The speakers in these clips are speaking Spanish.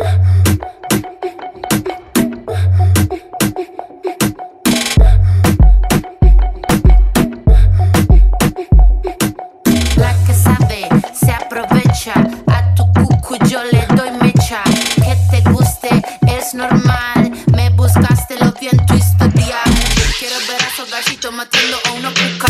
La que sabe se aprovecha a tu cucu, yo le doy mecha. Que te guste es normal, me buscaste lo vi en tu estudiado. Quiero ver a su hogar si yo matarlo o no pecar.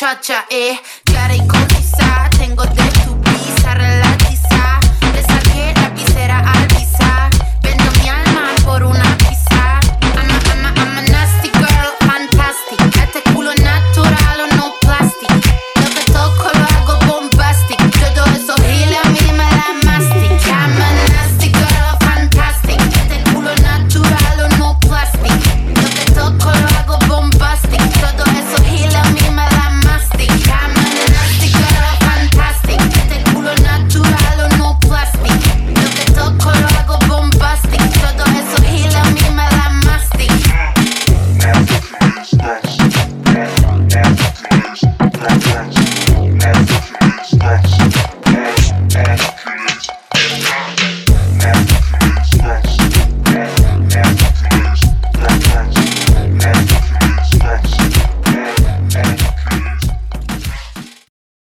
muchacha es clara y concisa. Tengo de